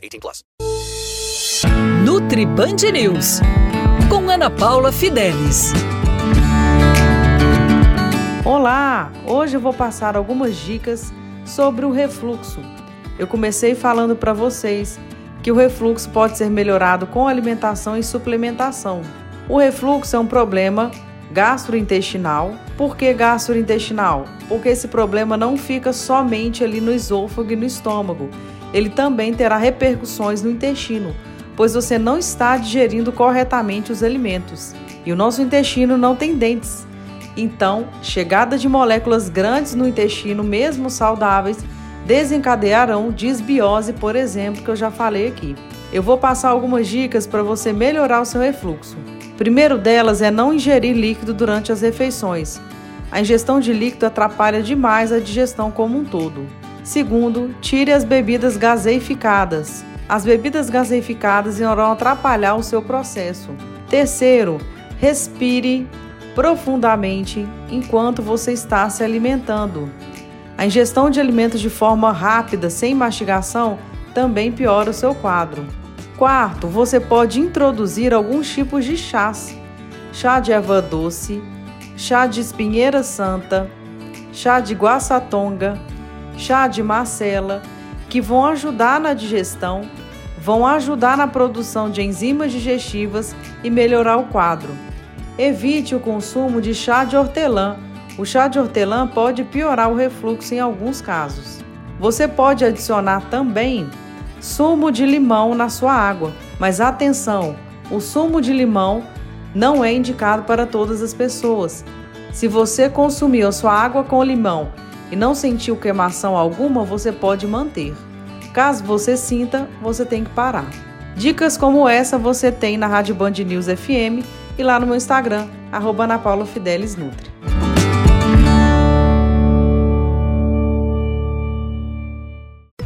18 plus. Nutri Band News. Com Ana Paula Fidelis. Olá! Hoje eu vou passar algumas dicas sobre o refluxo. Eu comecei falando para vocês que o refluxo pode ser melhorado com alimentação e suplementação. O refluxo é um problema gastrointestinal. Por que gastrointestinal? Porque esse problema não fica somente ali no esôfago e no estômago. Ele também terá repercussões no intestino, pois você não está digerindo corretamente os alimentos. E o nosso intestino não tem dentes. Então, chegada de moléculas grandes no intestino, mesmo saudáveis, desencadearão disbiose, por exemplo, que eu já falei aqui. Eu vou passar algumas dicas para você melhorar o seu refluxo primeiro delas é não ingerir líquido durante as refeições. A ingestão de líquido atrapalha demais a digestão como um todo. Segundo, tire as bebidas gaseificadas. As bebidas gaseificadas irão atrapalhar o seu processo. Terceiro, respire profundamente enquanto você está se alimentando. A ingestão de alimentos de forma rápida, sem mastigação, também piora o seu quadro. Quarto, você pode introduzir alguns tipos de chás: chá de erva doce, chá de espinheira santa, chá de guaçatonga, chá de macela, que vão ajudar na digestão, vão ajudar na produção de enzimas digestivas e melhorar o quadro. Evite o consumo de chá de hortelã. O chá de hortelã pode piorar o refluxo em alguns casos. Você pode adicionar também sumo de limão na sua água. Mas atenção, o sumo de limão não é indicado para todas as pessoas. Se você consumiu a sua água com limão e não sentiu queimação alguma, você pode manter. Caso você sinta, você tem que parar. Dicas como essa você tem na Rádio Band News FM e lá no meu Instagram, arroba